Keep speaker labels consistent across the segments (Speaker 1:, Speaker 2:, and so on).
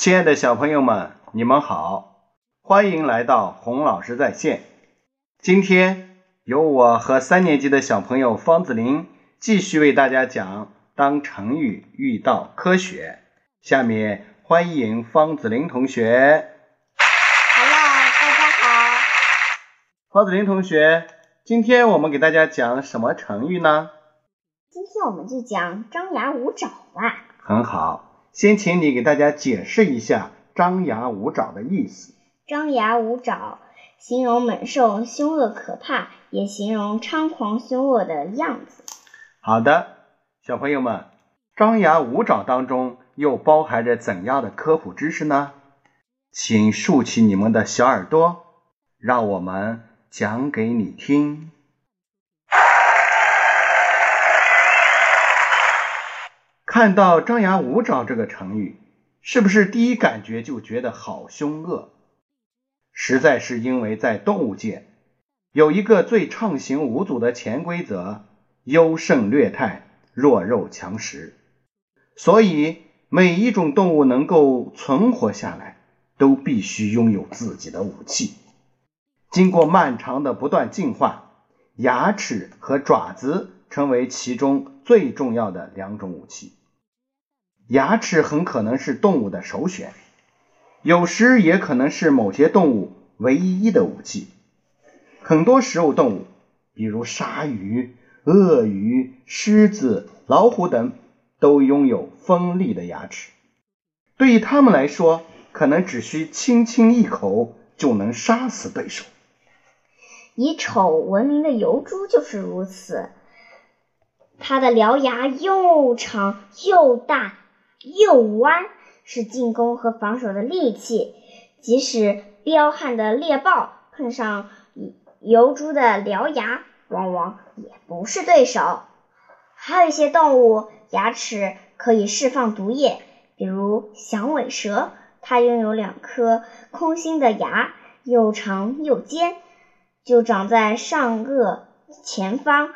Speaker 1: 亲爱的小朋友们，你们好，欢迎来到洪老师在线。今天由我和三年级的小朋友方子林继续为大家讲《当成语遇到科学》。下面欢迎方子林同学。
Speaker 2: Hello，大家好。
Speaker 1: 方子林同学，今天我们给大家讲什么成语呢？
Speaker 2: 今天我们就讲张牙舞爪吧。
Speaker 1: 很好，先请你给大家解释一下“张牙舞爪”的意思。
Speaker 2: 张牙舞爪形容猛兽凶恶可怕，也形容猖狂凶恶的样子。
Speaker 1: 好的，小朋友们，张牙舞爪当中又包含着怎样的科普知识呢？请竖起你们的小耳朵，让我们讲给你听。看到“张牙舞爪”这个成语，是不是第一感觉就觉得好凶恶？实在是因为在动物界有一个最畅行无阻的潜规则：优胜劣汰，弱肉强食。所以每一种动物能够存活下来，都必须拥有自己的武器。经过漫长的不断进化，牙齿和爪子成为其中最重要的两种武器。牙齿很可能是动物的首选，有时也可能是某些动物唯一的武器。很多食肉动物，比如鲨鱼、鳄鱼、狮子、老虎等，都拥有锋利的牙齿。对于它们来说，可能只需轻轻一口就能杀死对手。
Speaker 2: 以丑闻名的疣猪就是如此，它的獠牙又长又大。右弯是进攻和防守的利器，即使彪悍的猎豹碰上疣猪的獠牙，往往也不是对手。还有一些动物牙齿可以释放毒液，比如响尾蛇，它拥有两颗空心的牙，又长又尖，就长在上颚前方，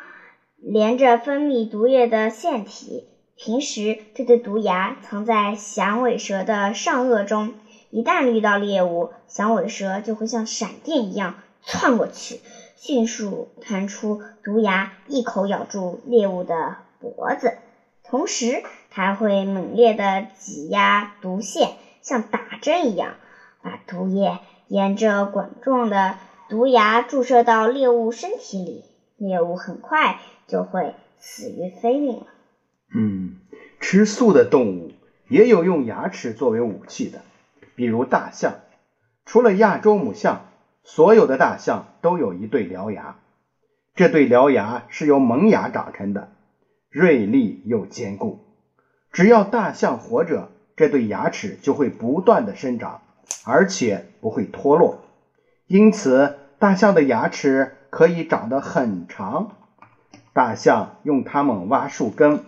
Speaker 2: 连着分泌毒液的腺体。平时，这对毒牙藏在响尾蛇的上颚中，一旦遇到猎物，响尾蛇就会像闪电一样窜过去，迅速弹出毒牙，一口咬住猎物的脖子。同时，它还会猛烈地挤压毒腺，像打针一样，把毒液沿着管状的毒牙注射到猎物身体里，猎物很快就会死于非命了。
Speaker 1: 嗯，吃素的动物也有用牙齿作为武器的，比如大象。除了亚洲母象，所有的大象都有一对獠牙。这对獠牙是由萌芽长成的，锐利又坚固。只要大象活着，这对牙齿就会不断的生长，而且不会脱落。因此，大象的牙齿可以长得很长。大象用它们挖树根。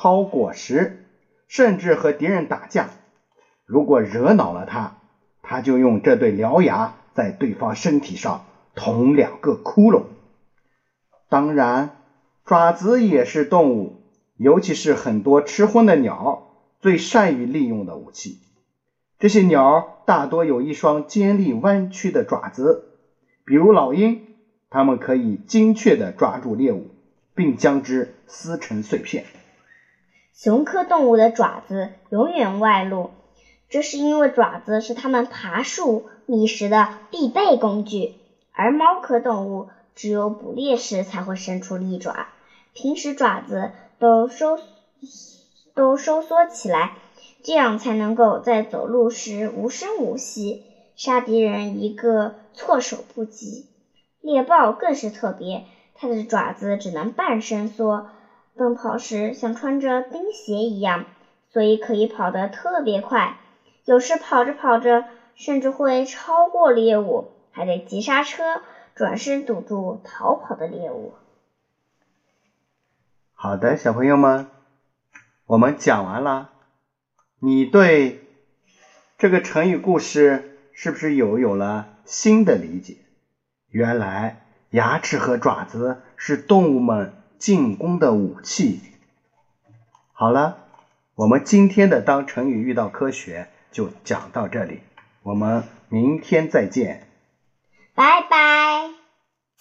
Speaker 1: 抛果实，甚至和敌人打架。如果惹恼了它，它就用这对獠牙在对方身体上捅两个窟窿。当然，爪子也是动物，尤其是很多吃荤的鸟最善于利用的武器。这些鸟大多有一双尖利弯曲的爪子，比如老鹰，它们可以精确地抓住猎物，并将之撕成碎片。
Speaker 2: 熊科动物的爪子永远外露，这是因为爪子是它们爬树觅食的必备工具。而猫科动物只有捕猎时才会伸出利爪，平时爪子都收都收缩起来，这样才能够在走路时无声无息，杀敌人一个措手不及。猎豹更是特别，它的爪子只能半伸缩。奔跑时像穿着钉鞋一样，所以可以跑得特别快。有时跑着跑着，甚至会超过猎物，还得急刹车，转身堵住逃跑的猎物。
Speaker 1: 好的，小朋友们，我们讲完了。你对这个成语故事是不是有有了新的理解？原来牙齿和爪子是动物们进攻的武器。好了，我们今天的当成语遇到科学就讲到这里，我们明天再见。
Speaker 2: 拜拜。